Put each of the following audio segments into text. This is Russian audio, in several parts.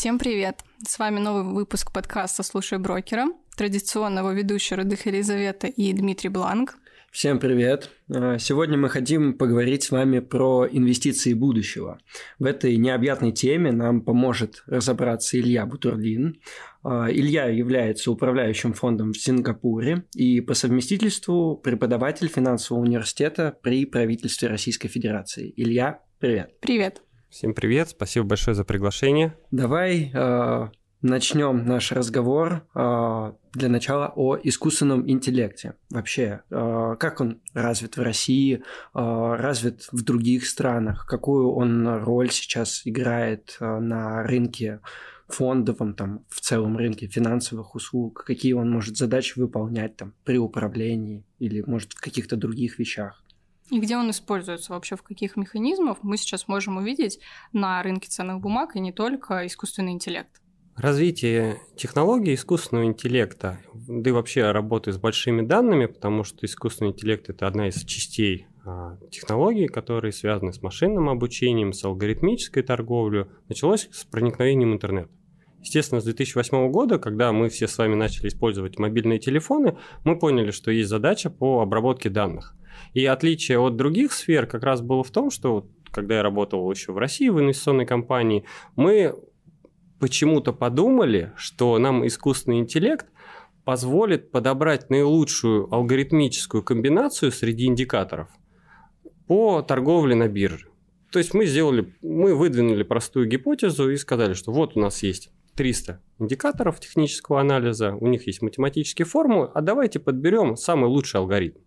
Всем привет! С вами новый выпуск подкаста «Слушай брокера». Традиционно его ведущие Радых Елизавета и Дмитрий Бланк. Всем привет! А, сегодня мы хотим поговорить с вами про инвестиции будущего. В этой необъятной теме нам поможет разобраться Илья Бутурлин. А, Илья является управляющим фондом в Сингапуре и по совместительству преподаватель финансового университета при правительстве Российской Федерации. Илья, привет! Привет! Всем привет, спасибо большое за приглашение. Давай э, начнем наш разговор э, для начала о искусственном интеллекте. Вообще, э, как он развит в России, э, развит в других странах, какую он роль сейчас играет э, на рынке фондовом, там, в целом рынке финансовых услуг, какие он может задачи выполнять там, при управлении или, может, в каких-то других вещах. И где он используется вообще, в каких механизмах мы сейчас можем увидеть на рынке ценных бумаг и не только искусственный интеллект? Развитие технологий искусственного интеллекта, да и вообще работы с большими данными, потому что искусственный интеллект – это одна из частей а, технологий, которые связаны с машинным обучением, с алгоритмической торговлей, началось с проникновением интернета. Естественно, с 2008 года, когда мы все с вами начали использовать мобильные телефоны, мы поняли, что есть задача по обработке данных. И отличие от других сфер как раз было в том, что когда я работал еще в России в инвестиционной компании, мы почему-то подумали, что нам искусственный интеллект позволит подобрать наилучшую алгоритмическую комбинацию среди индикаторов по торговле на бирже. То есть мы сделали, мы выдвинули простую гипотезу и сказали, что вот у нас есть 300 индикаторов технического анализа, у них есть математические формулы, а давайте подберем самый лучший алгоритм.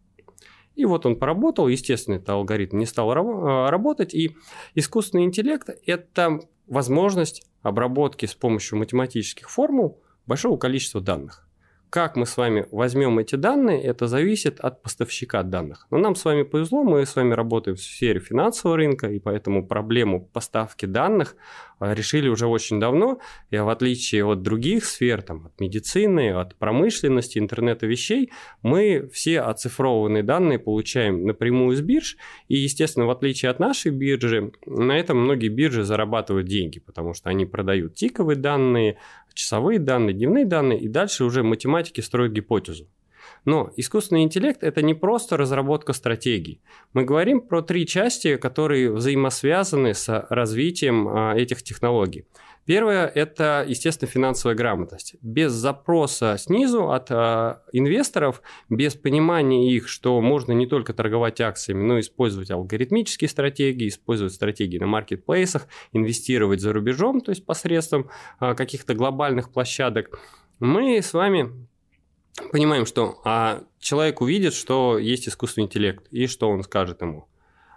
И вот он поработал, естественно, этот алгоритм не стал э, работать, и искусственный интеллект – это возможность обработки с помощью математических формул большого количества данных. Как мы с вами возьмем эти данные, это зависит от поставщика данных. Но нам с вами повезло, мы с вами работаем в сфере финансового рынка, и поэтому проблему поставки данных решили уже очень давно. И в отличие от других сфер, там, от медицины, от промышленности, интернета вещей, мы все оцифрованные данные получаем напрямую из бирж. И, естественно, в отличие от нашей биржи, на этом многие биржи зарабатывают деньги, потому что они продают тиковые данные, часовые данные, дневные данные, и дальше уже математики строят гипотезу. Но искусственный интеллект – это не просто разработка стратегий. Мы говорим про три части, которые взаимосвязаны с развитием а, этих технологий. Первое – это, естественно, финансовая грамотность. Без запроса снизу от э, инвесторов, без понимания их, что можно не только торговать акциями, но и использовать алгоритмические стратегии, использовать стратегии на маркетплейсах, инвестировать за рубежом, то есть посредством э, каких-то глобальных площадок, мы с вами понимаем, что а человек увидит, что есть искусственный интеллект, и что он скажет ему.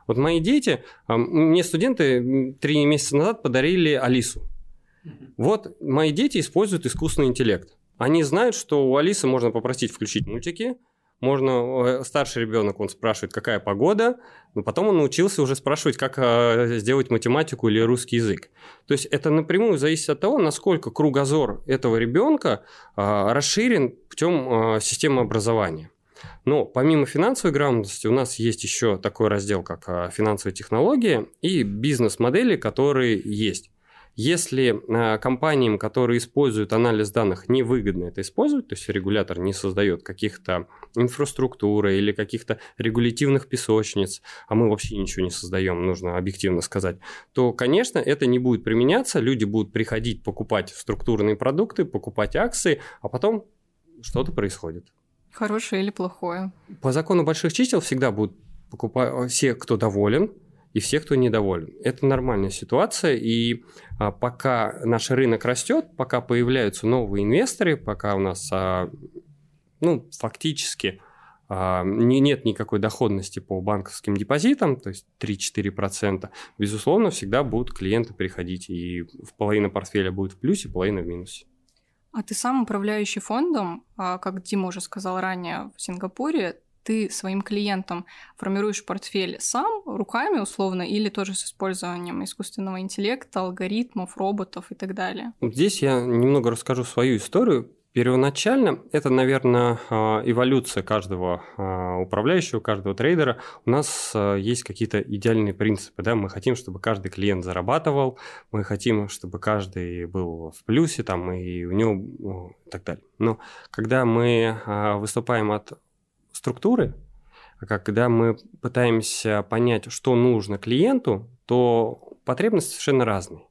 Вот мои дети, а, мне студенты три месяца назад подарили Алису. Вот мои дети используют искусственный интеллект. Они знают, что у Алисы можно попросить включить мультики, можно, э, старший ребенок, он спрашивает, какая погода, но потом он научился уже спрашивать, как э, сделать математику или русский язык. То есть это напрямую зависит от того, насколько кругозор этого ребенка э, расширен путем системы образования. Но помимо финансовой грамотности у нас есть еще такой раздел, как финансовые технологии и бизнес-модели, которые есть. Если э, компаниям, которые используют анализ данных, невыгодно это использовать, то есть регулятор не создает каких-то инфраструктуры или каких-то регулятивных песочниц, а мы вообще ничего не создаем, нужно объективно сказать, то, конечно, это не будет применяться, люди будут приходить покупать структурные продукты, покупать акции, а потом что-то происходит. Хорошее или плохое? По закону больших чисел всегда будут покупать все, кто доволен, и все, кто недоволен. Это нормальная ситуация, и а, пока наш рынок растет, пока появляются новые инвесторы, пока у нас а, ну, фактически а, не, нет никакой доходности по банковским депозитам, то есть 3-4%, безусловно, всегда будут клиенты приходить, и половина портфеля будет в плюсе, половина в минусе. А ты сам управляющий фондом, как Дима уже сказал ранее, в Сингапуре, ты своим клиентам формируешь портфель сам, руками условно, или тоже с использованием искусственного интеллекта, алгоритмов, роботов и так далее? Здесь я немного расскажу свою историю. Первоначально это, наверное, а, эволюция каждого а, управляющего, каждого трейдера. У нас а, есть какие-то идеальные принципы. Да? Мы хотим, чтобы каждый клиент зарабатывал, мы хотим, чтобы каждый был в плюсе там, и у него и так далее. Но когда мы выступаем от структуры, когда мы пытаемся понять, что нужно клиенту, то потребности совершенно разные.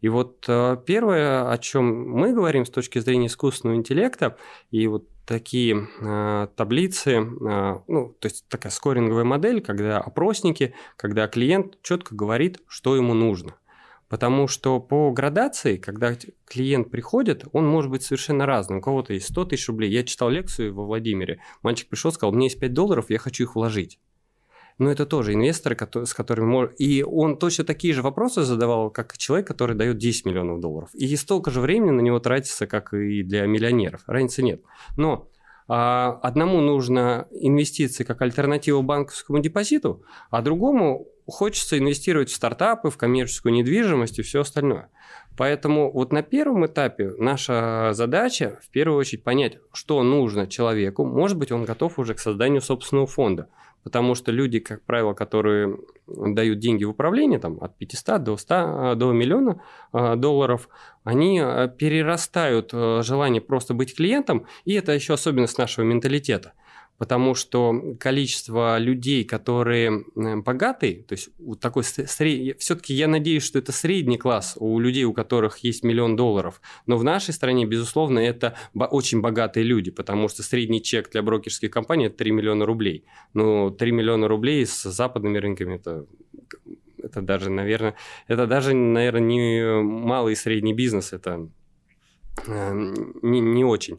И вот э, первое, о чем мы говорим с точки зрения искусственного интеллекта, и вот такие э, таблицы, э, ну, то есть такая скоринговая модель, когда опросники, когда клиент четко говорит, что ему нужно. Потому что по градации, когда клиент приходит, он может быть совершенно разным. У кого-то есть 100 тысяч рублей. Я читал лекцию во Владимире. Мальчик пришел, сказал, у меня есть 5 долларов, я хочу их вложить но это тоже инвесторы, с которыми. И он точно такие же вопросы задавал, как человек, который дает 10 миллионов долларов. И столько же времени на него тратится, как и для миллионеров. Разницы нет. Но а, одному нужно инвестиции как альтернатива банковскому депозиту, а другому хочется инвестировать в стартапы, в коммерческую недвижимость и все остальное. Поэтому вот на первом этапе наша задача в первую очередь понять, что нужно человеку. Может быть, он готов уже к созданию собственного фонда. Потому что люди, как правило, которые дают деньги в управление, там, от 500 до 100, до миллиона а, долларов, они а, перерастают желание просто быть клиентом, и это еще особенность нашего менталитета потому что количество людей, которые богатые, то есть вот такой сред... все-таки я надеюсь, что это средний класс у людей, у которых есть миллион долларов, но в нашей стране, безусловно, это очень богатые люди, потому что средний чек для брокерских компаний – это 3 миллиона рублей. Ну, 3 миллиона рублей с западными рынками – это это даже, наверное, это даже, наверное, не малый и средний бизнес, это Э, не, не очень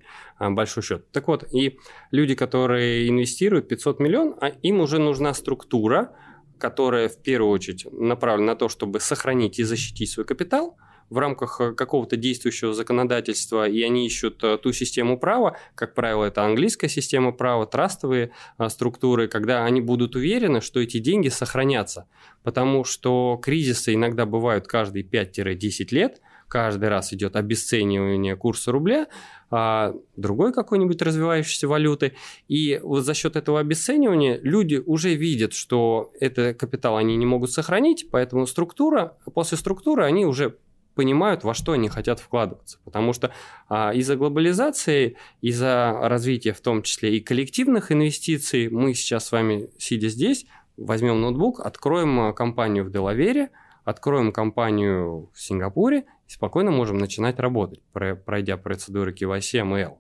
большой счет. Так вот, и люди, которые инвестируют 500 миллионов, а им уже нужна структура, которая в первую очередь направлена на то, чтобы сохранить и защитить свой капитал в рамках э, какого-то действующего законодательства, и они ищут э, ту систему права, как правило, это английская система права, трастовые структуры, когда они будут уверены, что эти деньги сохранятся. Потому что кризисы иногда бывают каждые 5-10 лет – каждый раз идет обесценивание курса рубля, а другой какой-нибудь развивающейся валюты. И вот за счет этого обесценивания люди уже видят, что это капитал они не могут сохранить, поэтому структура, после структуры они уже понимают, во что они хотят вкладываться. Потому что а, из-за глобализации, из-за развития в том числе и коллективных инвестиций, мы сейчас с вами, сидя здесь, возьмем ноутбук, откроем а, компанию в Делавере, откроем компанию в Сингапуре спокойно можем начинать работать, пройдя процедуры KYC ML.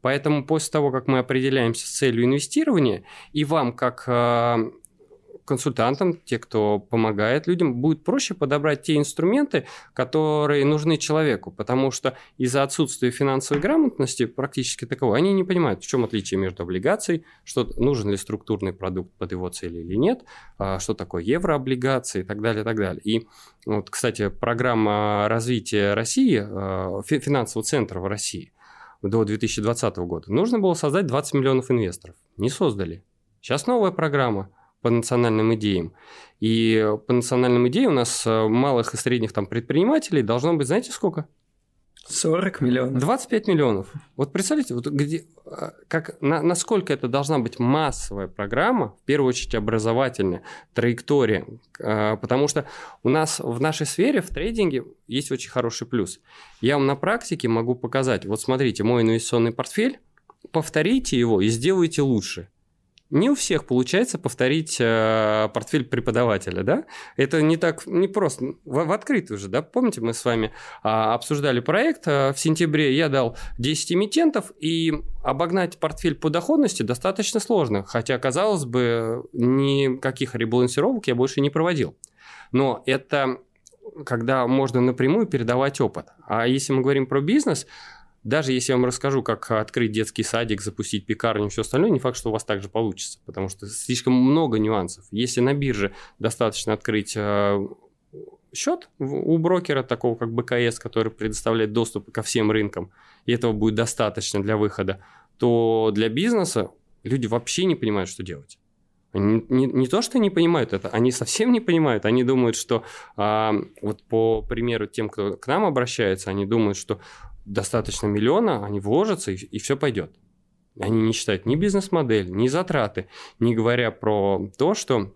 Поэтому после того, как мы определяемся с целью инвестирования, и вам, как э, консультантам, те, кто помогает людям, будет проще подобрать те инструменты, которые нужны человеку, потому что из-за отсутствия финансовой грамотности практически таковой, они не понимают, в чем отличие между облигацией, что нужен ли структурный продукт под его цели или нет, а, что такое еврооблигации и так далее, и так далее. И вот, кстати, программа развития России, а, финансового центра в России до 2020 года, нужно было создать 20 миллионов инвесторов. Не создали. Сейчас новая программа – по национальным идеям. И по национальным идеям у нас э, малых и средних там предпринимателей должно быть, знаете, сколько? 40 миллионов. 25 миллионов. Вот представляете, вот где, э, как, на, насколько это должна быть массовая программа, в первую очередь образовательная, траектория. Э, потому что у нас в нашей сфере, в трейдинге, есть очень хороший плюс. Я вам на практике могу показать, вот смотрите, мой инвестиционный портфель, повторите его и сделайте лучше. Не у всех получается повторить э, портфель преподавателя, да? Это не так, не просто, в, в открытую же, да? Помните, мы с вами э, обсуждали проект, э, в сентябре я дал 10 эмитентов, и обогнать портфель по доходности достаточно сложно, хотя, казалось бы, никаких ребалансировок я больше не проводил. Но это когда можно напрямую передавать опыт. А если мы говорим про бизнес, даже если я вам расскажу, как открыть детский садик, запустить пекарню и все остальное, не факт, что у вас также получится, потому что слишком много нюансов. Если на бирже достаточно открыть э, счет у брокера, такого как БКС, который предоставляет доступ ко всем рынкам, и этого будет достаточно для выхода, то для бизнеса люди вообще не понимают, что делать. Они не, не то, что не понимают это, они совсем не понимают. Они думают, что а, вот по примеру тем, кто к нам обращается, они думают, что достаточно миллиона, они вложатся, и, и все пойдет. Они не считают ни бизнес-модель, ни затраты, не говоря про то, что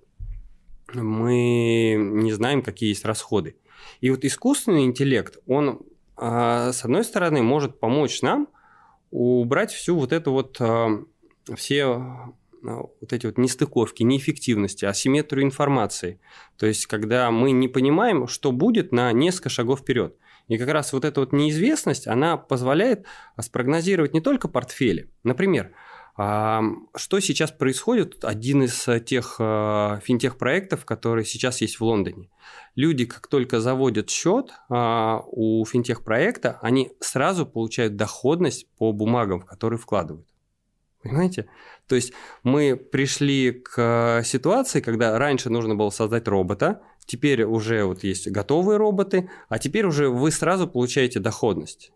мы не знаем, какие есть расходы. И вот искусственный интеллект, он, а, с одной стороны, может помочь нам убрать всю вот эту вот, а, все а, вот эти вот нестыковки, неэффективности, асимметрию информации. То есть, когда мы не понимаем, что будет на несколько шагов вперед. И как раз вот эта вот неизвестность, она позволяет спрогнозировать не только портфели. Например, что сейчас происходит? Один из тех э, финтех-проектов, которые сейчас есть в Лондоне. Люди, как только заводят счет а, у финтех-проекта, они сразу получают доходность по бумагам, в которые вкладывают. Понимаете? То есть мы пришли к ситуации, когда раньше нужно было создать робота, теперь уже вот есть готовые роботы, а теперь уже вы сразу получаете доходность.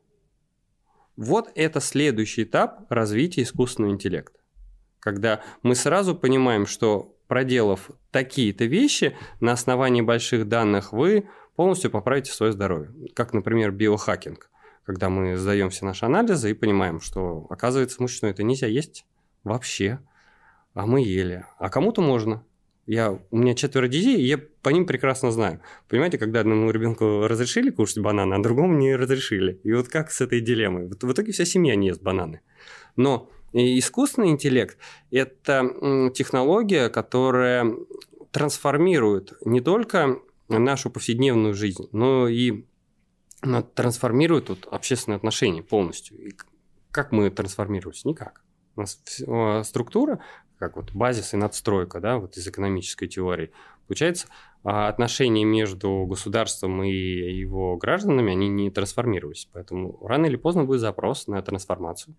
Вот это следующий этап развития искусственного интеллекта. Когда мы сразу понимаем, что проделав такие-то вещи, на основании больших данных вы полностью поправите свое здоровье. Как, например, биохакинг. Когда мы сдаем все наши анализы и понимаем, что, оказывается, мышечную это нельзя есть вообще. А мы ели. А кому-то можно. Я, у меня четверо детей, и я по ним прекрасно знаю. Понимаете, когда одному ребенку разрешили кушать бананы, а другому не разрешили. И вот как с этой дилеммой? Вот в итоге вся семья не ест бананы. Но искусственный интеллект – это технология, которая трансформирует не только нашу повседневную жизнь, но и трансформирует вот, общественные отношения полностью. И как мы трансформируемся? Никак. У нас а, структура, как вот базис и надстройка, да, вот из экономической теории. Получается, а, отношения между государством и его гражданами, они не трансформировались. Поэтому рано или поздно будет запрос на трансформацию.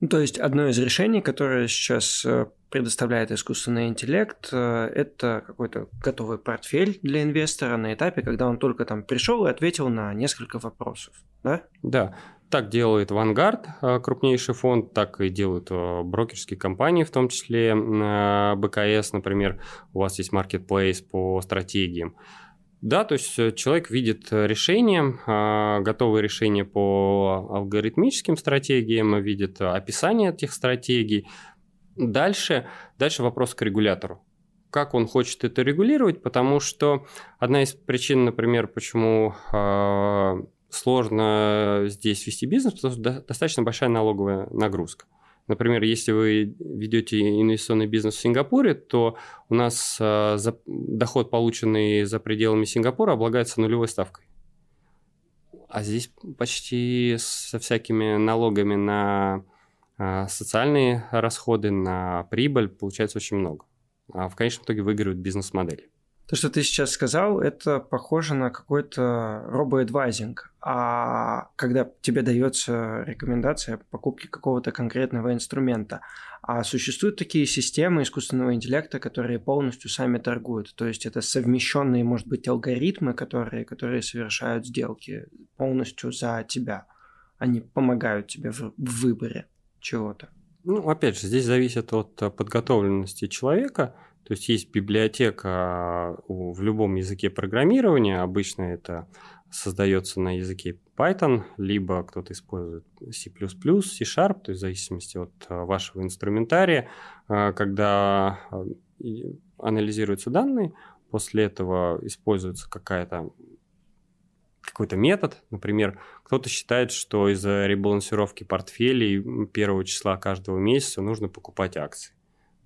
Ну, то есть одно из решений, которое сейчас э, предоставляет искусственный интеллект, э, это какой-то готовый портфель для инвестора на этапе, когда он только там пришел и ответил на несколько вопросов, да? Да. Так делает Vanguard, э, крупнейший фонд, так и делают э, брокерские компании, в том числе э, БКС, например, у вас есть marketplace по стратегиям. Да, то есть человек видит решение, готовые решения по алгоритмическим стратегиям, видит описание этих стратегий. Дальше, дальше вопрос к регулятору как он хочет это регулировать, потому что одна из причин, например, почему сложно здесь вести бизнес, потому что достаточно большая налоговая нагрузка. Например, если вы ведете инвестиционный бизнес в Сингапуре, то у нас э, доход, полученный за пределами Сингапура, облагается нулевой ставкой. А здесь почти со всякими налогами на э, социальные расходы, на прибыль получается очень много. А в конечном итоге выигрывают бизнес-модели. То, что ты сейчас сказал, это похоже на какой-то робоэдвайзинг. А когда тебе дается рекомендация покупки какого-то конкретного инструмента, а существуют такие системы искусственного интеллекта, которые полностью сами торгуют. То есть это совмещенные, может быть, алгоритмы, которые, которые совершают сделки полностью за тебя. Они помогают тебе в, в выборе чего-то. Ну, опять же, здесь зависит от подготовленности человека – то есть есть библиотека в любом языке программирования, обычно это создается на языке Python, либо кто-то использует C++, C-Sharp, то есть в зависимости от а, вашего инструментария, а, когда а, анализируются данные, после этого используется какая-то какой-то метод. Например, кто-то считает, что из-за ребалансировки портфелей первого числа каждого месяца нужно покупать акции.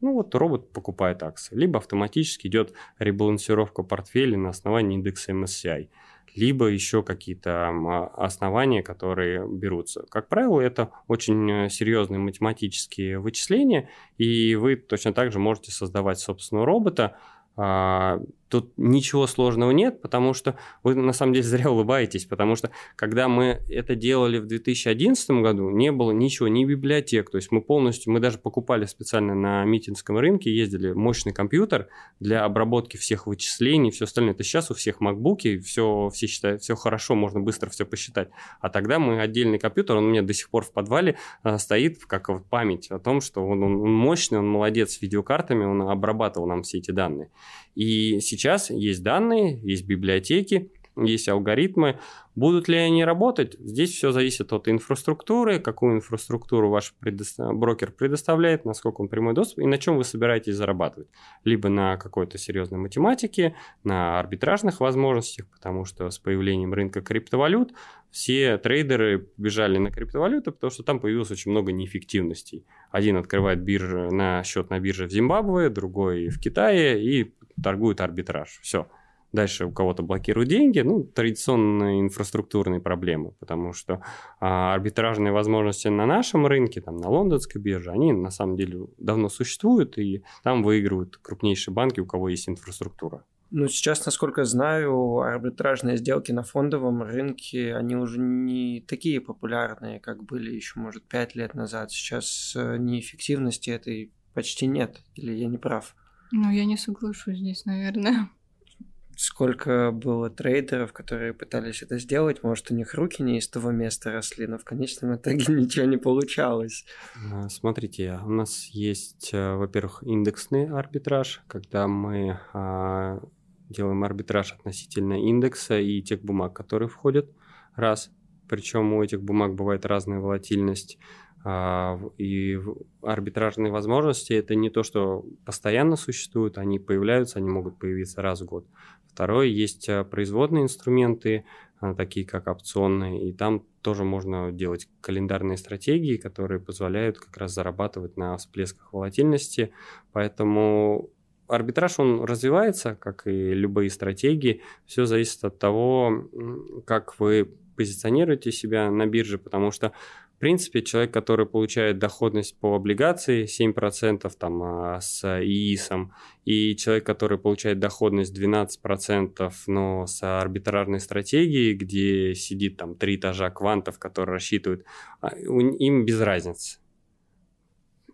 Ну вот робот покупает акции. Либо автоматически идет ребалансировка портфеля на основании индекса MSCI. Либо еще какие-то основания, которые берутся. Как правило, это очень э, серьезные математические вычисления, и вы точно так же можете создавать собственного робота, а, тут ничего сложного нет, потому что вы на самом деле зря улыбаетесь, потому что когда мы это делали в 2011 году, не было ничего, ни библиотек, то есть мы полностью, мы даже покупали специально на митинском рынке, ездили мощный компьютер для обработки всех вычислений, все остальное. Это сейчас у всех макбуки, все, все считают, все хорошо, можно быстро все посчитать. А тогда мы отдельный компьютер, он у меня до сих пор в подвале а, стоит, как вот память о том, что он, он мощный, он молодец с видеокартами, он обрабатывал нам все эти данные. И сейчас есть данные, есть библиотеки, есть алгоритмы. Будут ли они работать? Здесь все зависит от инфраструктуры, какую инфраструктуру ваш предо... брокер предоставляет, насколько он прямой доступ и на чем вы собираетесь зарабатывать. Либо на какой-то серьезной математике, на арбитражных возможностях, потому что с появлением рынка криптовалют все трейдеры бежали на криптовалюты, потому что там появилось очень много неэффективностей. Один открывает биржу на счет на бирже в Зимбабве, другой в Китае и торгует арбитраж. Все. Дальше у кого-то блокируют деньги, ну, традиционные инфраструктурные проблемы, потому что а, арбитражные возможности на нашем рынке, там, на лондонской бирже, они на самом деле давно существуют, и там выигрывают крупнейшие банки, у кого есть инфраструктура. Ну, сейчас, насколько знаю, арбитражные сделки на фондовом рынке, они уже не такие популярные, как были еще, может, пять лет назад. Сейчас э, неэффективности этой почти нет, или я не прав? Ну, я не соглашусь здесь, наверное сколько было трейдеров, которые пытались это сделать. Может, у них руки не из того места росли, но в конечном итоге ничего не получалось. А, смотрите, у нас есть, э, во-первых, индексный арбитраж, когда мы а, делаем арбитраж относительно индекса и тех бумаг, которые входят. Раз. Причем у этих бумаг бывает разная волатильность. А, и арбитражные возможности это не то, что постоянно существуют, они появляются, они могут появиться раз в год. Второе, есть э, производные инструменты, э, такие как опционные, и там тоже можно делать календарные стратегии, которые позволяют как раз зарабатывать на всплесках волатильности. Поэтому арбитраж, он развивается, как и любые стратегии. Все зависит от того, как вы позиционируете себя на бирже, потому что в принципе, человек, который получает доходность по облигации 7% там, а, с ИИСом, и человек, который получает доходность 12%, но с арбитражной стратегией, где сидит там три этажа квантов, которые рассчитывают, а, им без разницы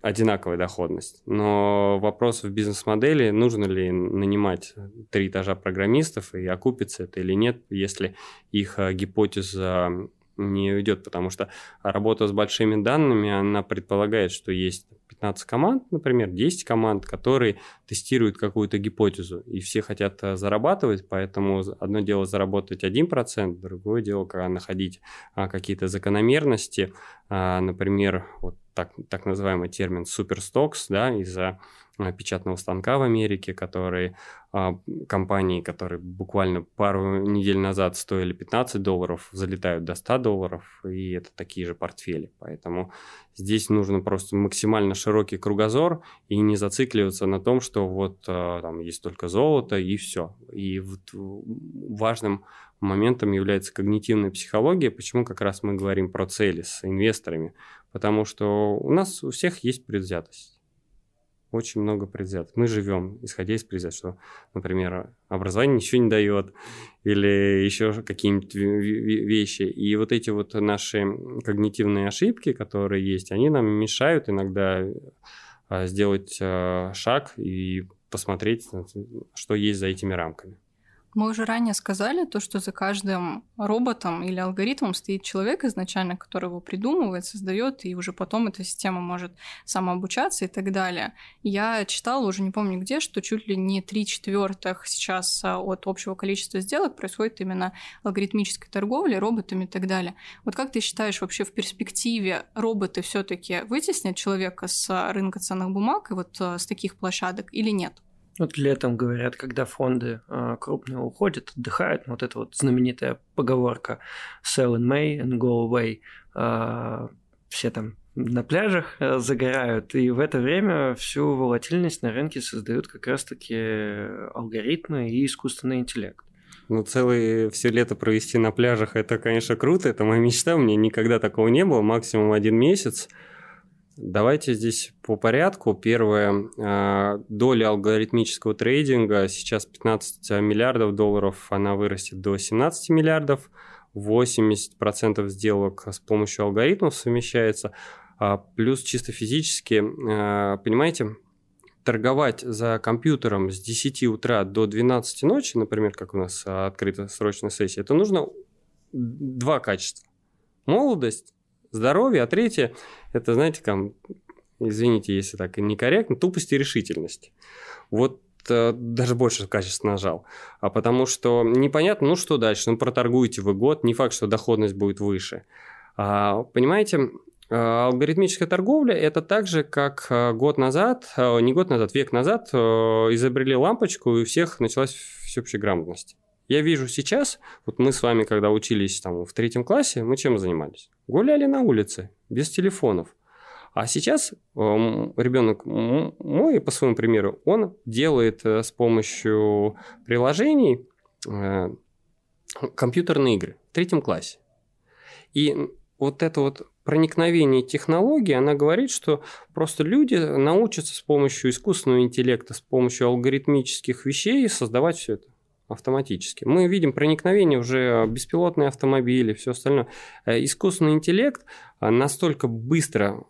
одинаковая доходность. Но вопрос в бизнес-модели, нужно ли нанимать три этажа программистов и окупится это или нет, если их а, гипотеза не уйдет, потому что работа с большими данными, она предполагает, что есть 15 команд, например, 10 команд, которые тестируют какую-то гипотезу, и все хотят э, зарабатывать, поэтому одно дело заработать 1%, другое дело, когда находить а, какие-то закономерности, а, например, вот так, так называемый термин суперстокс, да, из-за печатного станка в Америке, которые а, компании, которые буквально пару недель назад стоили 15 долларов, залетают до 100 долларов, и это такие же портфели. Поэтому здесь нужно просто максимально широкий кругозор и не зацикливаться на том, что вот а, там есть только золото и все. И вот важным моментом является когнитивная психология. Почему как раз мы говорим про цели с инвесторами? Потому что у нас у всех есть предвзятость очень много предвзят. Мы живем, исходя из предвзят, что, например, образование ничего не дает, или еще какие-нибудь вещи. И вот эти вот наши когнитивные ошибки, которые есть, они нам мешают иногда а, сделать а, шаг и посмотреть, что есть за этими рамками. Мы уже ранее сказали то, что за каждым роботом или алгоритмом стоит человек изначально, который его придумывает, создает, и уже потом эта система может самообучаться и так далее. Я читала, уже не помню где, что чуть ли не три четвертых сейчас а, от общего количества сделок происходит именно алгоритмической торговли, роботами и так далее. Вот как ты считаешь, вообще в перспективе роботы все-таки вытеснят человека с рынка ценных бумаг и вот а, с таких площадок или нет? Вот летом говорят, когда фонды э, крупные уходят, отдыхают, вот эта вот знаменитая поговорка «sell in May and go away». Э, все там на пляжах э, загорают, и в это время всю волатильность на рынке создают как раз-таки алгоритмы и искусственный интеллект. Ну, целое все лето провести на пляжах, это, конечно, круто, это моя мечта, у меня никогда такого не было, максимум один месяц – Давайте здесь по порядку. Первое, а, доля алгоритмического трейдинга сейчас 15 миллиардов долларов, она вырастет до 17 миллиардов. 80% сделок с помощью алгоритмов совмещается. А, плюс чисто физически, а, понимаете, торговать за компьютером с 10 утра до 12 ночи, например, как у нас открыта срочная сессия, это нужно два качества. Молодость здоровье, а третье, это, знаете, там, извините, если так некорректно, тупость и решительность. Вот э, даже больше качества нажал. А потому что непонятно, ну что дальше, ну проторгуете вы год, не факт, что доходность будет выше. А, понимаете, а, алгоритмическая торговля – это так же, как а, год назад, не год назад, век назад изобрели лампочку, и у всех началась всеобщая грамотность. Я вижу сейчас, вот мы с вами, когда учились там в третьем классе, мы чем занимались? Гуляли на улице, без телефонов. А сейчас ребенок мой, по своему примеру, он делает э, с помощью приложений э, компьютерные игры в третьем классе. И вот это вот проникновение технологий, она говорит, что просто люди научатся с помощью искусственного интеллекта, с помощью алгоритмических вещей создавать все это автоматически. Мы видим проникновение уже беспилотные автомобили, все остальное. Э, искусственный интеллект настолько быстро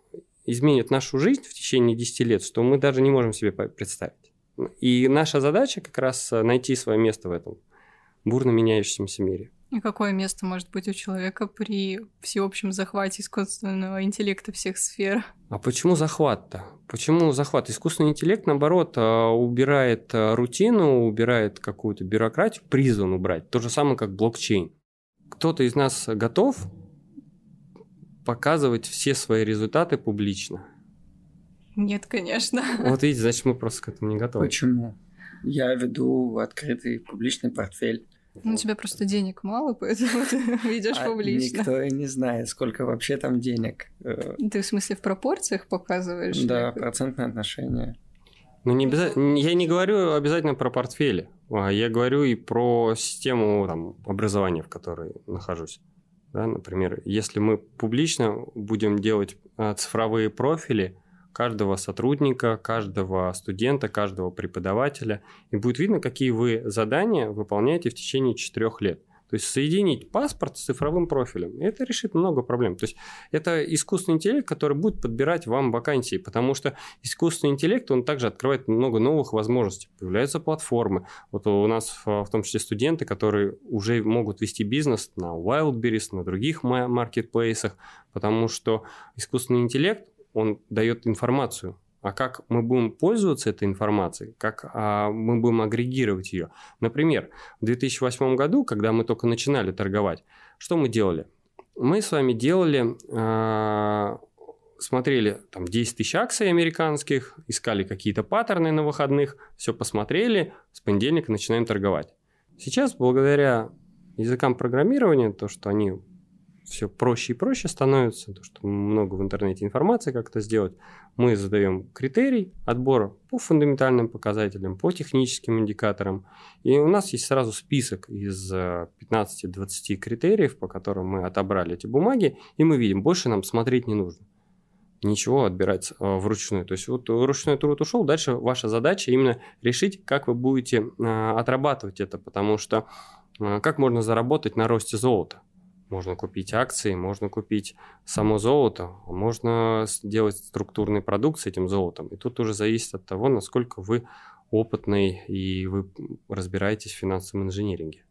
изменит нашу жизнь в течение 10 лет, что мы даже не можем себе представить. И наша задача как раз э, найти свое место в этом бурно меняющемся мире. И какое место может быть у человека при всеобщем захвате искусственного интеллекта всех сфер? А почему захват-то? Почему захват? Искусственный интеллект, наоборот, э, убирает э, рутину, убирает какую-то бюрократию, призван убрать. То же самое, как блокчейн. Кто-то из нас готов показывать все свои результаты публично? Нет, конечно. Вот видите, значит, мы просто к этому не готовы. Почему? Я веду открытый публичный портфель. Ну, у тебя просто денег мало, поэтому ты ведешь а публично. Никто и не знает, сколько вообще там денег. Э. Ты в смысле в пропорциях показываешь? Да, процентное отношение. Ну, не обязательно, я не говорю обязательно про портфели, а я говорю и про систему там, образования, в которой нахожусь. Да, например, если мы публично будем делать а, цифровые профили каждого сотрудника, каждого студента, каждого преподавателя, и будет видно, какие вы задания выполняете в течение четырех лет. То есть соединить паспорт с цифровым профилем. Это решит много проблем. То есть это искусственный интеллект, который будет подбирать вам вакансии, потому что искусственный интеллект, он также открывает много новых возможностей. Появляются платформы. Вот у нас в том числе студенты, которые уже могут вести бизнес на Wildberries, на других маркетплейсах, потому что искусственный интеллект, он дает информацию а как мы будем пользоваться этой информацией, как а, мы будем агрегировать ее. Например, в 2008 году, когда мы только начинали торговать, что мы делали? Мы с вами делали, а, смотрели там 10 тысяч акций американских, искали какие-то паттерны на выходных, все посмотрели, с понедельника начинаем торговать. Сейчас, благодаря языкам программирования, то, что они все проще и проще становится, то, что много в интернете информации, как это сделать, мы задаем критерий отбора по фундаментальным показателям, по техническим индикаторам. И у нас есть сразу список из 15-20 э, критериев, по которым мы отобрали эти бумаги, и мы видим, больше нам смотреть не нужно. Ничего отбирать э, вручную. То есть вот ручной труд ушел, дальше ваша задача именно решить, как вы будете э, отрабатывать это, потому что как можно заработать на росте золота. Можно купить акции, можно купить само золото, можно сделать структурный продукт с этим золотом. И тут уже зависит от того, насколько вы опытный и вы разбираетесь в финансовом инжиниринге.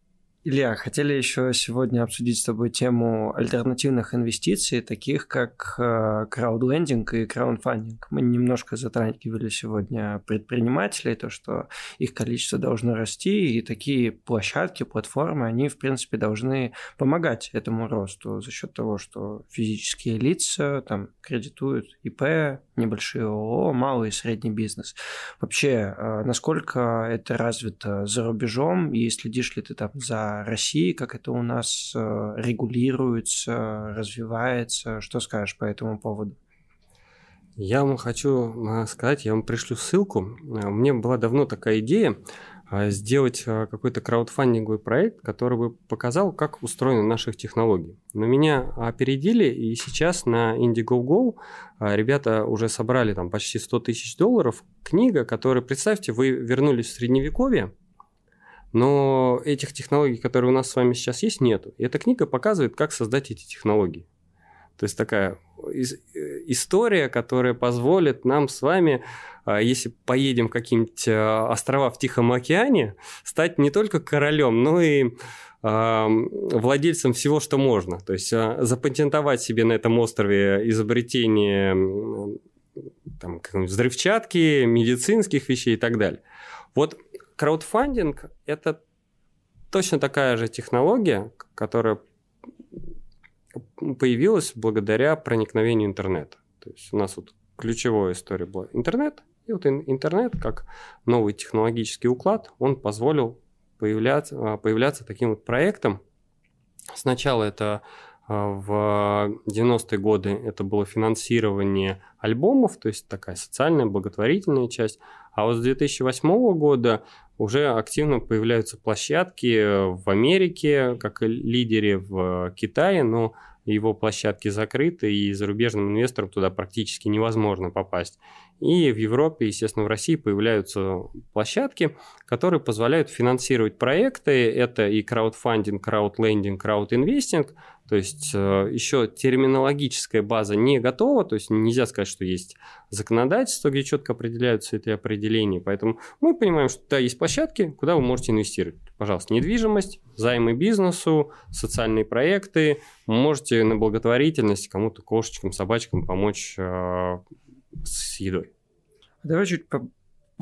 Илья, хотели еще сегодня обсудить с тобой тему альтернативных инвестиций, таких как э, краудлендинг и краундфандинг. Мы немножко затрагивали сегодня предпринимателей, то, что их количество должно расти, и такие площадки, платформы, они, в принципе, должны помогать этому росту за счет того, что физические лица там кредитуют ИП, небольшие ООО, малый и средний бизнес. Вообще, э, насколько это развито за рубежом, и следишь ли ты там за России, как это у нас э, регулируется, развивается. Что скажешь по этому поводу? Я вам хочу э, сказать, я вам пришлю ссылку. Э, мне была давно такая идея сделать какой-то краудфандинговый проект, который бы показал, как устроены наши технологии. Но меня опередили, и сейчас на Indiegogo ребята уже собрали там почти 100 тысяч долларов. Книга, которая, представьте, вы вернулись в Средневековье, но этих технологий, которые у нас с вами сейчас есть, нету. И эта книга показывает, как создать эти технологии. То есть такая э, история, которая позволит нам с вами, а, если поедем в какие-нибудь а, острова в Тихом океане, стать не только королем, но и владельцем всего, что можно. То есть а, запатентовать себе на этом острове изобретение там, взрывчатки, медицинских вещей и так далее. Вот краудфандинг – это точно такая же технология, которая появилась благодаря проникновению интернета. То есть у нас вот ключевая история была интернет, и вот интернет, как новый технологический уклад, он позволил появляться, а, появляться таким вот проектом. Сначала это а, в 90-е годы это было финансирование альбомов, то есть такая социальная, благотворительная часть. А вот с 2008 года уже активно появляются площадки в Америке, как лидере в Китае, но его площадки закрыты, и зарубежным инвесторам туда практически невозможно попасть. И в Европе, естественно, в России появляются площадки, которые позволяют финансировать проекты. Это и краудфандинг, краудлендинг, краудинвестинг. То есть э, еще терминологическая база не готова, то есть нельзя сказать, что есть законодательство, где четко определяются эти определения. Поэтому мы понимаем, что да, есть площадки, куда вы можете инвестировать. Пожалуйста, недвижимость, займы бизнесу, социальные проекты. Можете на благотворительность кому-то, кошечкам, собачкам помочь э, с едой. Давай чуть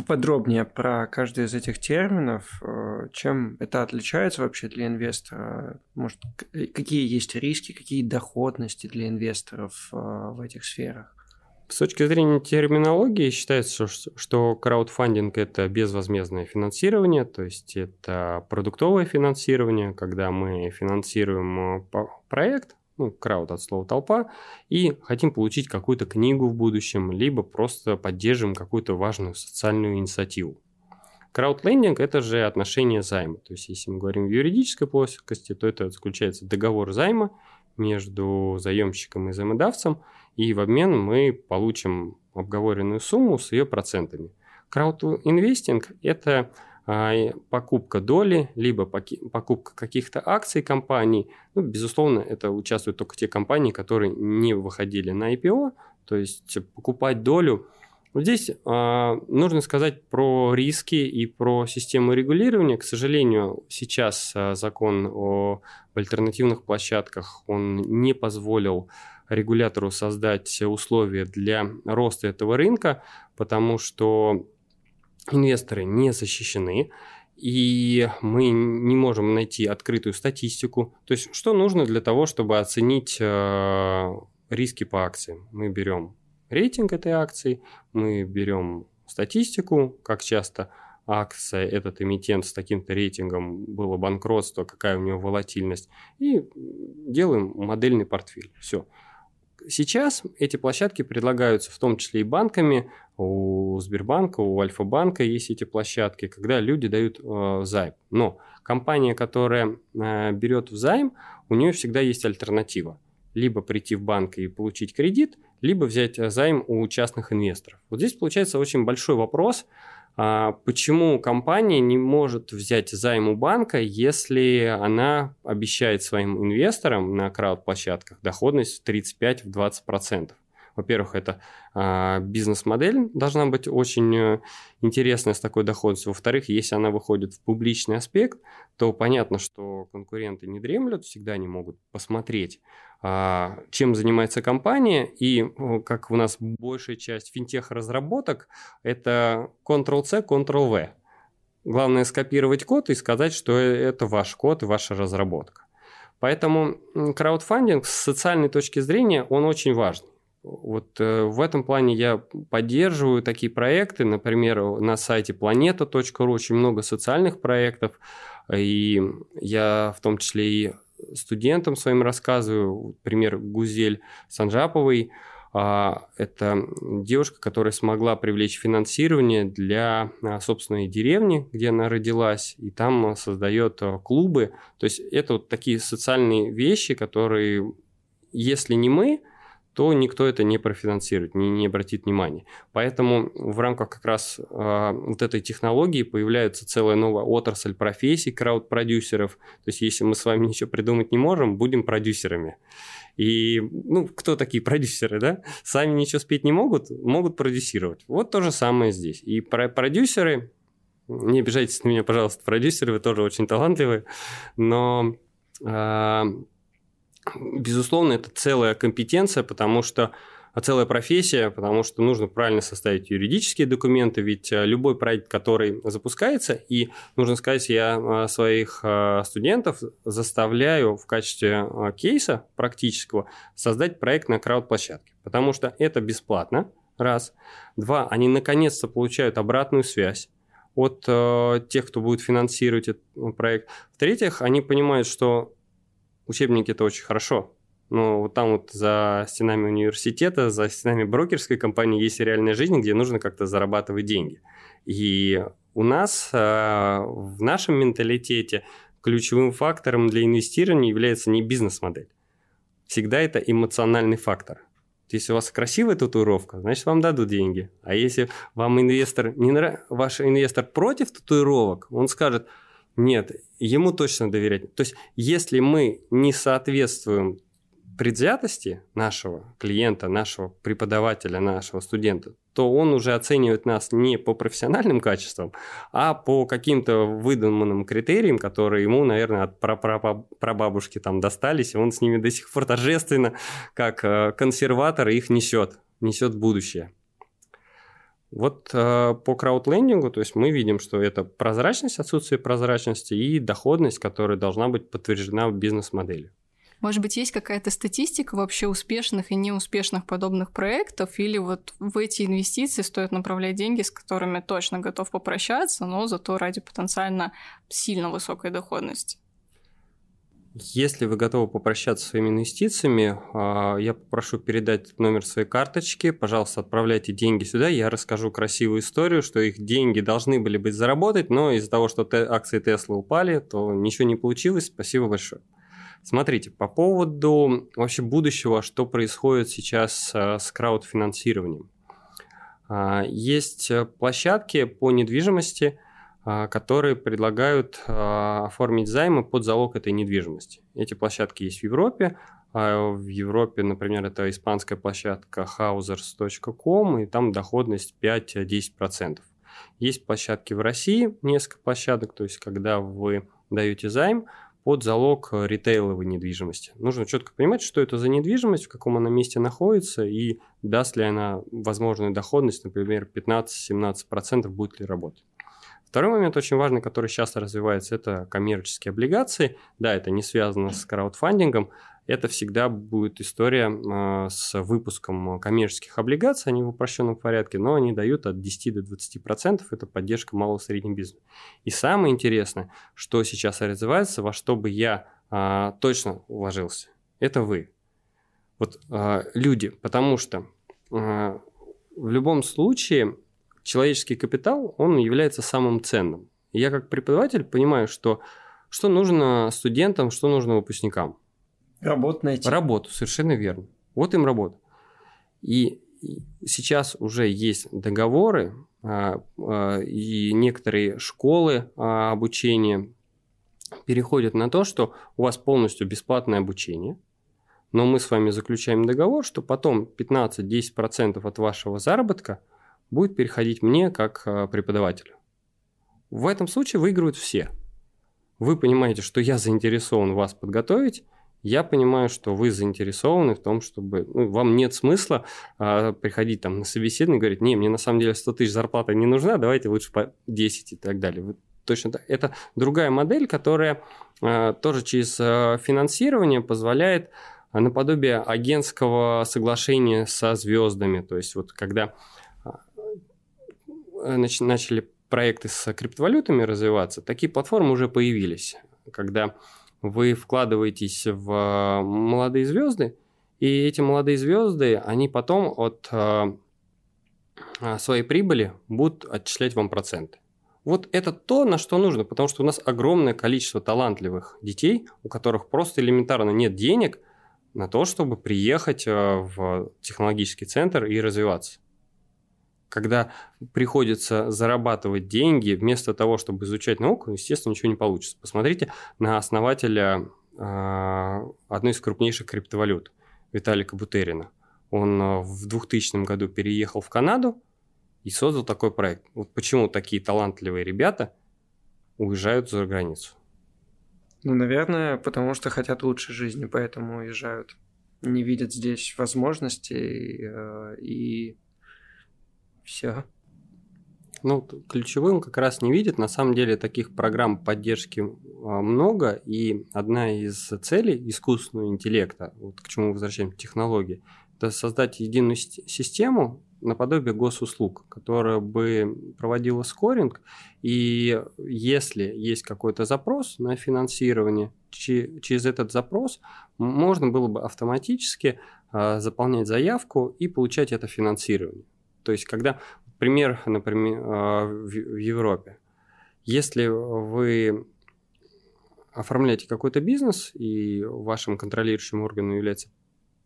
подробнее про каждый из этих терминов, э, чем это отличается вообще для инвестора, может, какие есть риски, какие доходности для инвесторов э, в этих сферах? С точки зрения терминологии считается, что краудфандинг – это безвозмездное финансирование, то есть это продуктовое финансирование, когда мы финансируем э, проект, ну, крауд от слова толпа, и хотим получить какую-то книгу в будущем, либо просто поддерживаем какую-то важную социальную инициативу. Краудлендинг – это же отношение займа. То есть, если мы говорим в юридической плоскости, то это заключается договор займа между заемщиком и займодавцем, и в обмен мы получим обговоренную сумму с ее процентами. Краудинвестинг – это покупка доли, либо покупка каких-то акций компаний. Ну, безусловно, это участвуют только те компании, которые не выходили на IPO, то есть покупать долю. Здесь э, нужно сказать про риски и про систему регулирования. К сожалению, сейчас э, закон о альтернативных площадках он не позволил регулятору создать условия для роста этого рынка, потому что инвесторы не защищены, и мы не можем найти открытую статистику. То есть, что нужно для того, чтобы оценить э, риски по акциям? Мы берем рейтинг этой акции, мы берем статистику, как часто акция, этот эмитент с таким-то рейтингом было банкротство, какая у него волатильность, и делаем модельный портфель. Все. Сейчас эти площадки предлагаются в том числе и банками. У Сбербанка, у Альфа-банка есть эти площадки, когда люди дают э, займ. Но компания, которая э, берет займ, у нее всегда есть альтернатива. Либо прийти в банк и получить кредит, либо взять э, займ у частных инвесторов. Вот здесь получается очень большой вопрос – почему компания не может взять займ у банка, если она обещает своим инвесторам на крауд-площадках доходность 35-20%? Во-первых, это а, бизнес-модель должна быть очень э, интересная с такой доходностью. Во-вторых, если она выходит в публичный аспект, то понятно, что конкуренты не дремлют, всегда они могут посмотреть, а, чем занимается компания. И как у нас большая часть финтех-разработок, это Ctrl-C, Ctrl-V. Главное скопировать код и сказать, что э, это ваш код и ваша разработка. Поэтому краудфандинг с социальной точки зрения, он очень важный. Вот э, в этом плане я поддерживаю такие проекты. Например, на сайте planeta.ru очень много социальных проектов. И я в том числе и студентам своим рассказываю. Пример Гузель Санжаповой. А, это девушка, которая смогла привлечь финансирование для а, собственной деревни, где она родилась, и там создает а, клубы. То есть это вот такие социальные вещи, которые, если не мы, то никто это не профинансирует, не, не обратит внимания. Поэтому в рамках как раз э, вот этой технологии появляется целая новая отрасль профессий крауд-продюсеров. То есть если мы с вами ничего придумать не можем, будем продюсерами. И, ну, кто такие продюсеры, да? Сами ничего спеть не могут, могут продюсировать. Вот то же самое здесь. И про продюсеры, не обижайтесь на меня, пожалуйста, продюсеры, вы тоже очень талантливые, но э, безусловно, это целая компетенция, потому что целая профессия, потому что нужно правильно составить юридические документы, ведь э, любой проект, который запускается, и нужно сказать, я э, своих э, студентов заставляю в качестве кейса практического создать проект на крауд-площадке, потому что это бесплатно, раз. Два, они наконец-то получают обратную связь от э, тех, кто будет финансировать этот проект. В-третьих, они понимают, что учебники это очень хорошо, но вот там вот за стенами университета, за стенами брокерской компании есть реальная жизнь, где нужно как-то зарабатывать деньги. И у нас э, в нашем менталитете ключевым фактором для инвестирования является не бизнес-модель. Всегда это эмоциональный фактор. Если у вас красивая татуировка, значит, вам дадут деньги. А если вам инвестор не нрав... ваш инвестор против татуировок, он скажет, нет, ему точно доверять. То есть, если мы не соответствуем предвзятости нашего клиента, нашего преподавателя, нашего студента, то он уже оценивает нас не по профессиональным качествам, а по каким-то выдуманным критериям, которые ему, наверное, от прабабушки там достались, и он с ними до сих пор торжественно, как э, консерватор, их несет, несет будущее. Вот э, по краудлендингу, то есть мы видим, что это прозрачность, отсутствие прозрачности и доходность, которая должна быть подтверждена в бизнес-модели. Может быть, есть какая-то статистика вообще успешных и неуспешных подобных проектов, или вот в эти инвестиции стоит направлять деньги, с которыми точно готов попрощаться, но зато ради потенциально сильно высокой доходности? Если вы готовы попрощаться своими инвестициями, а, я попрошу передать номер своей карточки. Пожалуйста, отправляйте деньги сюда. Я расскажу красивую историю, что их деньги должны были быть заработать, но из-за того, что акции Tesla упали, то ничего не получилось. Спасибо большое. Смотрите, по поводу вообще будущего, что происходит сейчас э, с краудфинансированием. А, есть э, площадки по недвижимости, а, которые предлагают а, оформить займы под залог этой недвижимости. Эти площадки есть в Европе. В Европе, например, это испанская площадка housers.com, и там доходность 5-10%. Есть площадки в России, несколько площадок, то есть когда вы даете займ, под залог ритейловой недвижимости. Нужно четко понимать, что это за недвижимость, в каком она месте находится и даст ли она возможную доходность, например, 15-17% будет ли работать. Второй момент очень важный, который часто развивается, это коммерческие облигации. Да, это не связано с краудфандингом, это всегда будет история э, с выпуском коммерческих облигаций, они в упрощенном порядке, но они дают от 10 до 20%, это поддержка малого и среднего бизнеса. И самое интересное, что сейчас развивается, во что бы я э, точно вложился, это вы. Вот э, люди, потому что в любом случае человеческий капитал, он является самым ценным. И я как преподаватель понимаю, что что нужно студентам, что нужно выпускникам – Работу найти. Работу, совершенно верно. Вот им работа. И сейчас уже есть договоры, а, а, и некоторые школы а, обучения переходят на то, что у вас полностью бесплатное обучение, но мы с вами заключаем договор, что потом 15-10% от вашего заработка будет переходить мне как преподавателю. В этом случае выигрывают все. Вы понимаете, что я заинтересован вас подготовить, я понимаю, что вы заинтересованы в том, чтобы... Ну, вам нет смысла а, приходить там на собеседование и говорить, не, мне на самом деле 100 тысяч зарплата не нужна, давайте лучше по 10 и так далее. Вы точно так. Это другая модель, которая а, тоже через а, финансирование позволяет а, наподобие агентского соглашения со звездами. То есть вот когда начали проекты с криптовалютами развиваться, такие платформы уже появились, когда вы вкладываетесь в э, молодые звезды, и эти молодые звезды, они потом от э, э, своей прибыли будут отчислять вам проценты. Вот это то, на что нужно, потому что у нас огромное количество талантливых детей, у которых просто элементарно нет денег на то, чтобы приехать в технологический центр и развиваться когда приходится зарабатывать деньги вместо того, чтобы изучать науку, естественно, ничего не получится. Посмотрите на основателя э, одной из крупнейших криптовалют, Виталика Бутерина. Он э, в 2000 году переехал в Канаду и создал такой проект. Вот почему такие талантливые ребята уезжают за границу. Ну, наверное, потому что хотят лучшей жизни, поэтому уезжают. не видят здесь возможностей э, и все. Ну, ключевым как раз не видят. На самом деле таких программ поддержки а, много, и одна из целей искусственного интеллекта, вот к чему возвращаем технологии, это создать единую систему наподобие госуслуг, которая бы проводила скоринг, и если есть какой-то запрос на финансирование, через этот запрос можно было бы автоматически а, заполнять заявку и получать это финансирование. То есть, когда пример, например, а, в Европе. Если вы оформляете какой-то бизнес, и вашим контролирующим органом является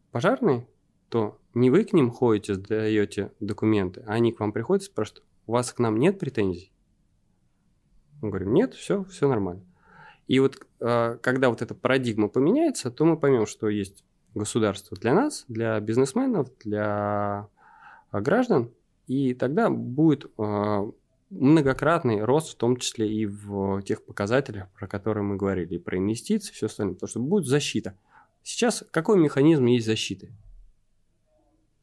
пожарный, то не вы к ним ходите, сдаете документы, а они к вам приходят и спрашивают, у вас к нам нет претензий? Мы говорим, нет, все, все нормально. И вот а, когда вот эта парадигма поменяется, то мы поймем, что есть государство для нас, для бизнесменов, для граждан, и тогда будет а, многократный рост, в том числе и в тех показателях, про которые мы говорили, и про инвестиции, и все остальное, потому что будет защита. Сейчас какой механизм есть защиты?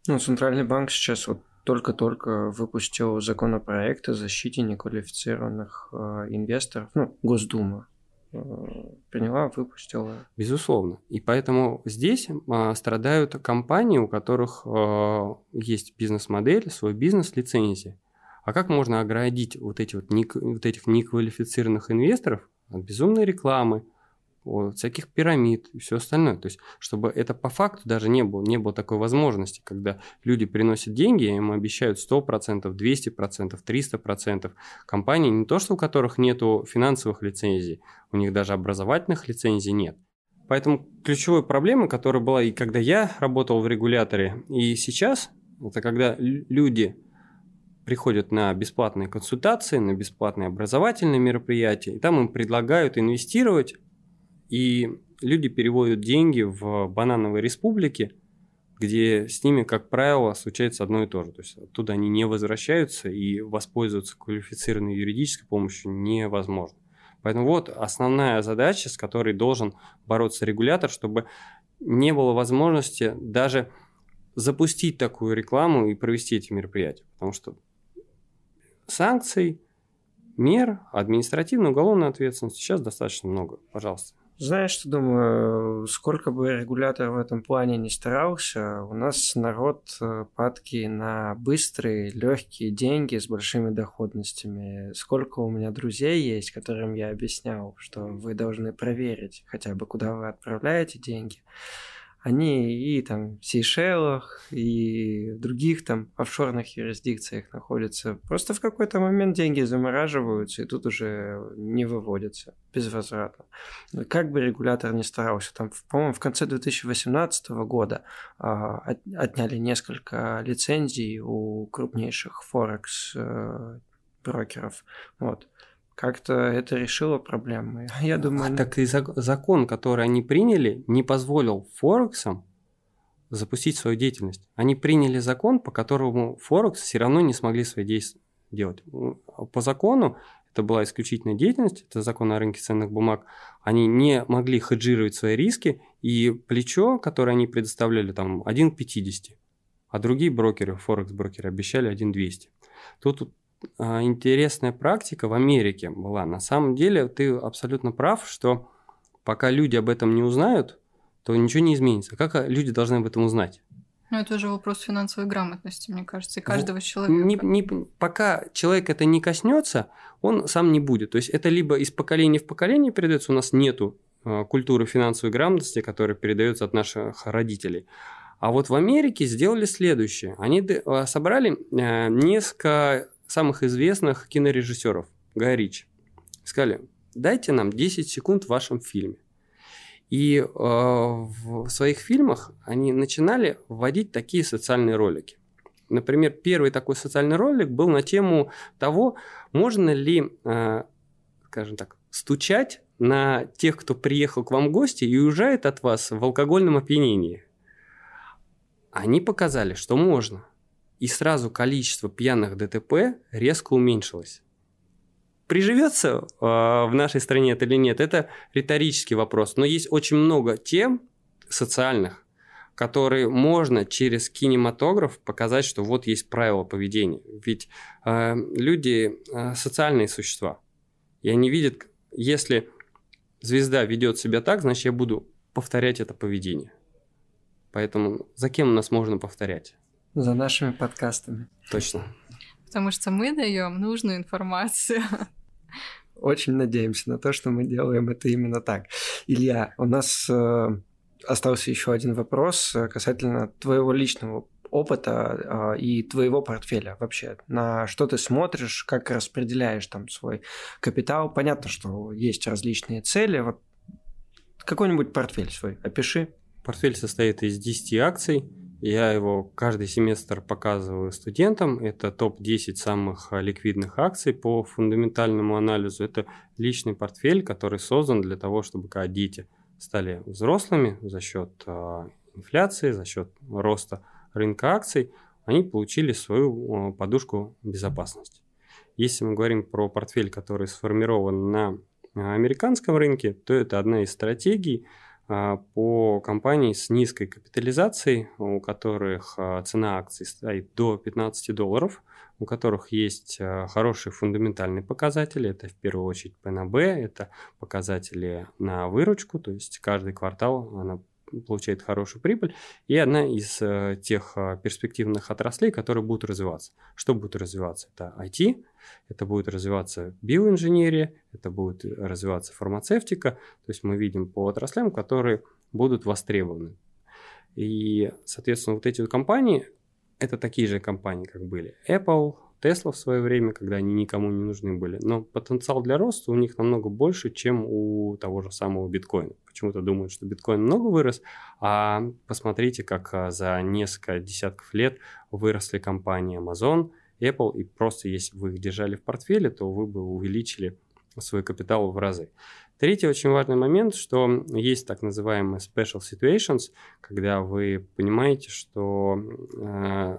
Ну, Центральный банк сейчас вот только-только выпустил законопроект о защите неквалифицированных э, инвесторов, ну, Госдума приняла, выпустила. Безусловно. И поэтому здесь а, страдают компании, у которых а, есть бизнес-модель, свой бизнес, лицензия. А как можно оградить вот, эти вот, не, вот этих неквалифицированных инвесторов от безумной рекламы, всяких пирамид и все остальное. То есть, чтобы это по факту даже не было, не было такой возможности, когда люди приносят деньги, им обещают 100%, 200%, 300%. Компании не то, что у которых нет финансовых лицензий, у них даже образовательных лицензий нет. Поэтому ключевой проблемой, которая была и когда я работал в регуляторе, и сейчас, это когда люди приходят на бесплатные консультации, на бесплатные образовательные мероприятия, и там им предлагают инвестировать и люди переводят деньги в банановые республики, где с ними, как правило, случается одно и то же. То есть оттуда они не возвращаются и воспользоваться квалифицированной юридической помощью невозможно. Поэтому вот основная задача, с которой должен бороться регулятор, чтобы не было возможности даже запустить такую рекламу и провести эти мероприятия. Потому что санкций, мер, административной, уголовной ответственности сейчас достаточно много. Пожалуйста. Знаешь, что думаю, сколько бы регулятор в этом плане не старался, у нас народ э, падки на быстрые, легкие деньги с большими доходностями. Сколько у меня друзей есть, которым я объяснял, что вы должны проверить хотя бы, куда вы отправляете деньги они и там в Сейшелах, и в других там офшорных юрисдикциях находятся. Просто в какой-то момент деньги замораживаются, и тут уже не выводятся безвозвратно. Как бы регулятор ни старался, там, по-моему, в конце 2018 года а, отняли несколько лицензий у крупнейших Форекс э, брокеров. Вот как-то это решило проблемы. Я думаю... А так и закон, который они приняли, не позволил Форексам запустить свою деятельность. Они приняли закон, по которому Форекс все равно не смогли свои действия делать. По закону это была исключительная деятельность, это закон о рынке ценных бумаг. Они не могли хеджировать свои риски, и плечо, которое они предоставляли, там 1 к 50, а другие брокеры, Форекс-брокеры обещали 1 200. Тут интересная практика в Америке была. На самом деле ты абсолютно прав, что пока люди об этом не узнают, то ничего не изменится. Как а, люди должны об этом узнать? Ну, это уже вопрос финансовой грамотности, мне кажется, и каждого человека. Не, не, пока человек это не коснется, он сам не будет. То есть это либо из поколения в поколение передается, у нас нету э, культуры финансовой грамотности, которая передается от наших родителей. А вот в Америке сделали следующее. Они собрали э, несколько самых известных кинорежиссеров, Гай Ричи. Сказали, дайте нам 10 секунд в вашем фильме. И э, в своих фильмах они начинали вводить такие социальные ролики. Например, первый такой социальный ролик был на тему того, можно ли, э, скажем так, стучать на тех, кто приехал к вам в гости и уезжает от вас в алкогольном опьянении. Они показали, что можно – и сразу количество пьяных ДТП резко уменьшилось. Приживется э, в нашей стране это или нет, это риторический вопрос. Но есть очень много тем социальных, который можно через кинематограф показать, что вот есть правила поведения. Ведь э, люди э, социальные существа, и они видят, если звезда ведет себя так, значит я буду повторять это поведение. Поэтому за кем у нас можно повторять? За нашими подкастами. Точно. Потому что мы даем нужную информацию. Очень надеемся на то, что мы делаем это именно так. Илья, у нас э, остался еще один вопрос э, касательно твоего личного опыта э, и твоего портфеля вообще. На что ты смотришь, как распределяешь там свой капитал. Понятно, что есть различные цели. Вот какой-нибудь портфель свой опиши. Портфель состоит из 10 акций. Я его каждый семестр показываю студентам. Это топ-10 самых а, ликвидных акций по фундаментальному анализу. Это личный портфель, который создан для того, чтобы когда дети стали взрослыми за счет э, инфляции, за счет роста рынка акций, они получили свою э, подушку безопасности. Если мы говорим про портфель, который сформирован на американском рынке, то это одна из стратегий по компании с низкой капитализацией, у которых цена акций стоит до 15 долларов, у которых есть э, хорошие фундаментальные показатели. Это в первую очередь ПНБ, это показатели на выручку, то есть каждый квартал она получает хорошую прибыль, и одна из э, тех э, перспективных отраслей, которые будут развиваться. Что будет развиваться? Это IT, это будет развиваться биоинженерия, это будет развиваться фармацевтика, то есть мы видим по отраслям, которые будут востребованы. И, соответственно, вот эти вот компании, это такие же компании, как были Apple, Tesla в свое время, когда они никому не нужны были. Но потенциал для роста у них намного больше, чем у того же самого биткоина. Почему-то думают, что биткоин много вырос, а посмотрите, как а, за несколько десятков лет выросли компании Amazon, Apple, и просто если бы вы их держали в портфеле, то вы бы увеличили свой капитал в разы. Третий очень важный момент, что есть так называемые special situations, когда вы понимаете, что э,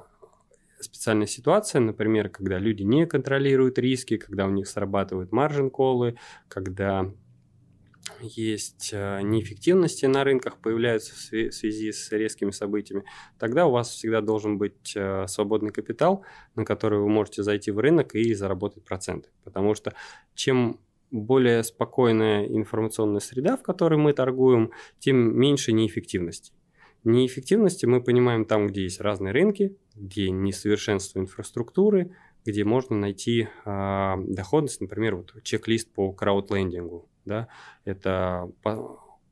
специальная ситуация, например, когда люди не контролируют риски, когда у них срабатывают маржин-колы, когда есть э, неэффективности на рынках, появляются в связи с резкими событиями, тогда у вас всегда должен быть э, свободный капитал, на который вы можете зайти в рынок и заработать проценты. Потому что чем более спокойная информационная среда, в которой мы торгуем, тем меньше неэффективности. Неэффективности мы понимаем там, где есть разные рынки, где несовершенство инфраструктуры, где можно найти э, доходность, например, вот чек-лист по краудлендингу. Да? Это,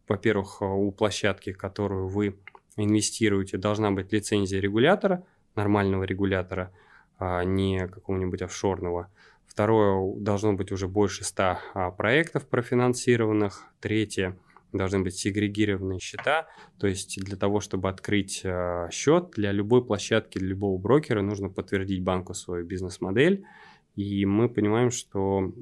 во-первых, у площадки, которую вы инвестируете, должна быть лицензия регулятора, нормального регулятора, а не какого-нибудь офшорного. Второе, должно быть уже больше 100 а, проектов профинансированных. Третье, должны быть сегрегированные счета. То есть для того, чтобы открыть а, счет, для любой площадки, для любого брокера нужно подтвердить банку свою бизнес-модель. И мы понимаем, что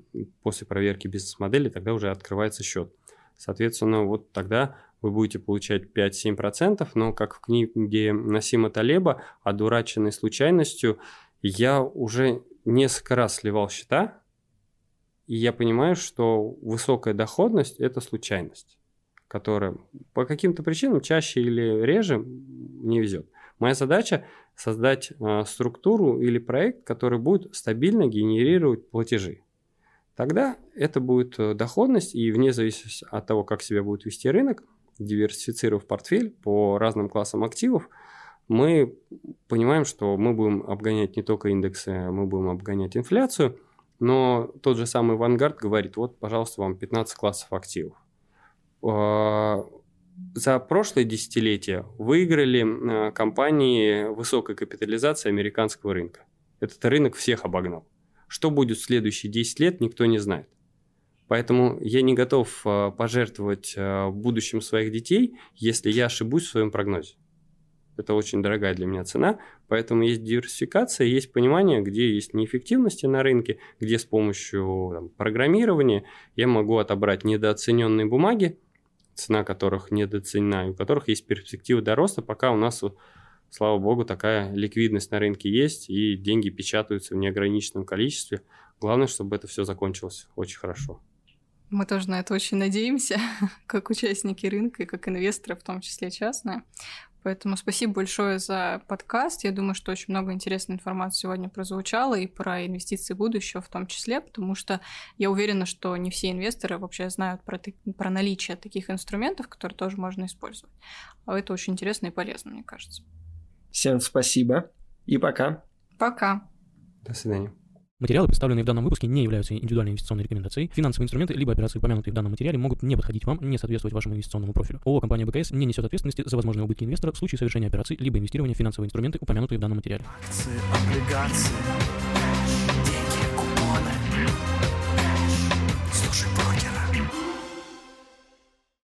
после проверки бизнес-модели тогда уже открывается счет. Соответственно, вот тогда вы будете получать 5-7%, но как в книге Насима Талеба «Одураченный случайностью», я уже несколько раз сливал счета, и я понимаю, что высокая доходность – это случайность, которая по каким-то причинам чаще или реже не везет. Моя задача – создать э, структуру или проект, который будет стабильно генерировать платежи. Тогда это будет э, доходность, и вне зависимости от того, как себя будет вести рынок, диверсифицировав портфель по разным классам активов – мы понимаем, что мы будем обгонять не только индексы, мы будем обгонять инфляцию, но тот же самый Vanguard говорит, вот, пожалуйста, вам 15 классов активов. А, за прошлое десятилетие выиграли а, компании высокой капитализации американского рынка. Этот рынок всех обогнал. Что будет в следующие 10 лет, никто не знает. Поэтому я не готов а, пожертвовать будущим своих детей, если я ошибусь в своем прогнозе. Это очень дорогая для меня цена, поэтому есть диверсификация, есть понимание, где есть неэффективности на рынке, где с помощью там, программирования я могу отобрать недооцененные бумаги, цена которых недооценена, и у которых есть перспективы до роста, пока у нас, слава богу, такая ликвидность на рынке есть, и деньги печатаются в неограниченном количестве. Главное, чтобы это все закончилось очень хорошо. Мы тоже на это очень надеемся, как участники рынка и как инвесторы, в том числе частные. Поэтому спасибо большое за подкаст. Я думаю, что очень много интересной информации сегодня прозвучало и про инвестиции будущего в том числе, потому что я уверена, что не все инвесторы вообще знают про, про наличие таких инструментов, которые тоже можно использовать. А это очень интересно и полезно, мне кажется. Всем спасибо и пока. Пока. До свидания. Материалы, представленные в данном выпуске, не являются индивидуальной инвестиционной рекомендацией. Финансовые инструменты либо операции, упомянутые в данном материале, могут не подходить вам, не соответствовать вашему инвестиционному профилю. ООО «Компания БКС» не несет ответственности за возможные убытки инвестора в случае совершения операций либо инвестирования в финансовые инструменты, упомянутые в данном материале. Акции, облигации, деньги, купоны. Слушай,